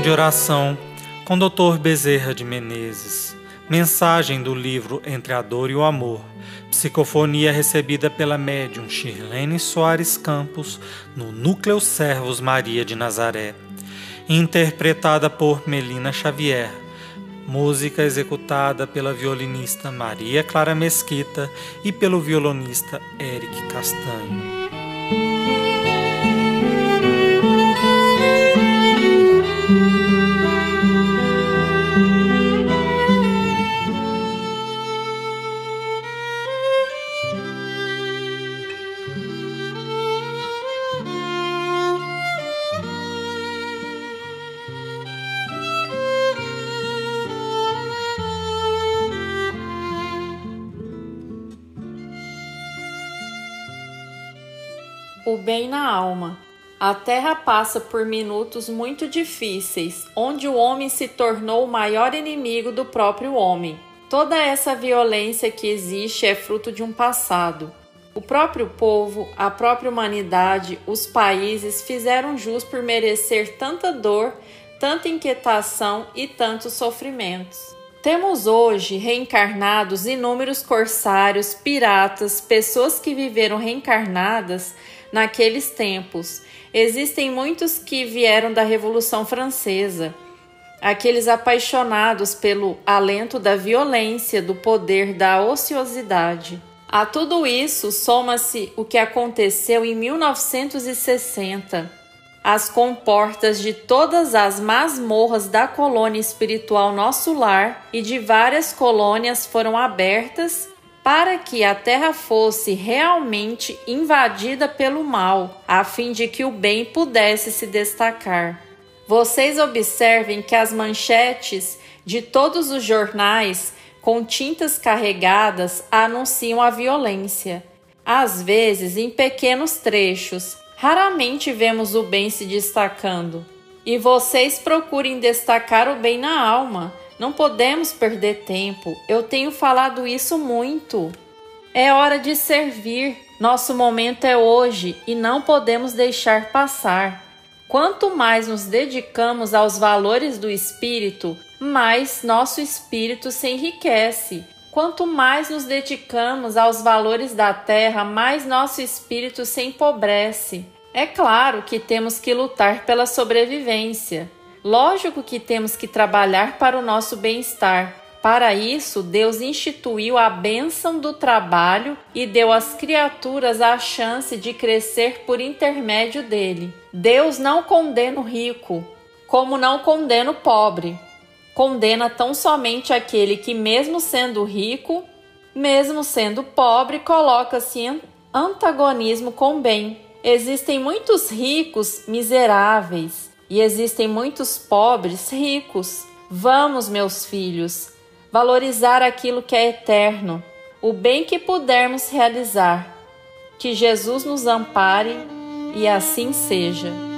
de oração com Dr. Bezerra de Menezes. Mensagem do livro Entre a Dor e o Amor. Psicofonia recebida pela médium Shirlene Soares Campos no Núcleo Servos Maria de Nazaré. Interpretada por Melina Xavier. Música executada pela violinista Maria Clara Mesquita e pelo violonista Eric Castanho. O bem na alma. A terra passa por minutos muito difíceis, onde o homem se tornou o maior inimigo do próprio homem. Toda essa violência que existe é fruto de um passado. O próprio povo, a própria humanidade, os países fizeram jus por merecer tanta dor, tanta inquietação e tantos sofrimentos. Temos hoje reencarnados inúmeros corsários, piratas, pessoas que viveram reencarnadas naqueles tempos. Existem muitos que vieram da Revolução Francesa, aqueles apaixonados pelo alento da violência, do poder, da ociosidade. A tudo isso soma-se o que aconteceu em 1960. As comportas de todas as masmorras da colônia espiritual Nosso Lar e de várias colônias foram abertas para que a terra fosse realmente invadida pelo mal, a fim de que o bem pudesse se destacar. Vocês observem que as manchetes de todos os jornais com tintas carregadas anunciam a violência. Às vezes, em pequenos trechos, raramente vemos o bem se destacando. E vocês procurem destacar o bem na alma não podemos perder tempo. Eu tenho falado isso muito. É hora de servir. Nosso momento é hoje e não podemos deixar passar. Quanto mais nos dedicamos aos valores do espírito, mais nosso espírito se enriquece. Quanto mais nos dedicamos aos valores da terra, mais nosso espírito se empobrece. É claro que temos que lutar pela sobrevivência. Lógico que temos que trabalhar para o nosso bem-estar. Para isso, Deus instituiu a bênção do trabalho e deu às criaturas a chance de crescer por intermédio dele. Deus não condena o rico, como não condena o pobre. Condena tão somente aquele que, mesmo sendo rico, mesmo sendo pobre, coloca-se em antagonismo com o bem. Existem muitos ricos miseráveis e existem muitos pobres ricos. Vamos, meus filhos, valorizar aquilo que é eterno, o bem que pudermos realizar. Que Jesus nos ampare e assim seja.